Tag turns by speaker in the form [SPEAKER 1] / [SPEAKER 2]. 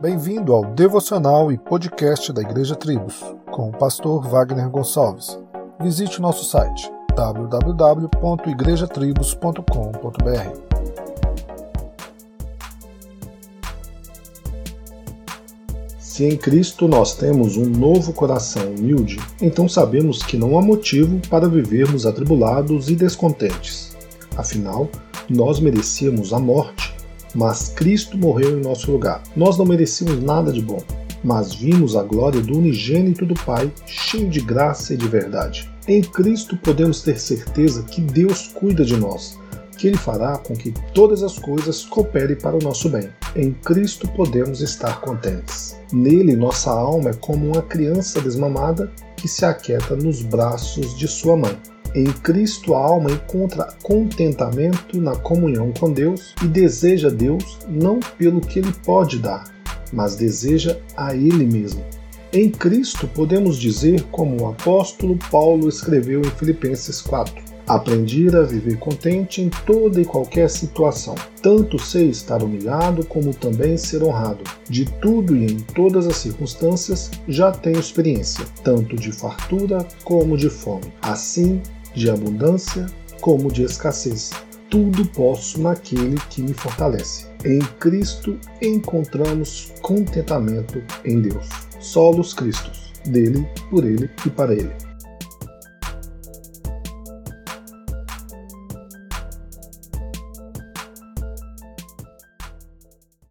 [SPEAKER 1] Bem-vindo ao devocional e podcast da Igreja Tribos, com o pastor Wagner Gonçalves. Visite o nosso site www.igrejatribos.com.br. Se em Cristo nós temos um novo coração humilde, então sabemos que não há motivo para vivermos atribulados e descontentes. Afinal, nós merecíamos a morte mas Cristo morreu em nosso lugar. Nós não merecíamos nada de bom, mas vimos a glória do unigênito do Pai, cheio de graça e de verdade. Em Cristo podemos ter certeza que Deus cuida de nós, que Ele fará com que todas as coisas cooperem para o nosso bem. Em Cristo podemos estar contentes. Nele, nossa alma é como uma criança desmamada que se aquieta nos braços de sua mãe. Em Cristo, a alma encontra contentamento na comunhão com Deus e deseja Deus não pelo que Ele pode dar, mas deseja a Ele mesmo. Em Cristo, podemos dizer, como o apóstolo Paulo escreveu em Filipenses 4: Aprendi a viver contente em toda e qualquer situação. Tanto sei estar humilhado como também ser honrado. De tudo e em todas as circunstâncias já tenho experiência, tanto de fartura como de fome. Assim, de abundância como de escassez. Tudo posso naquele que me fortalece. Em Cristo encontramos contentamento em Deus. Solos Cristos, dele, por ele e para ele.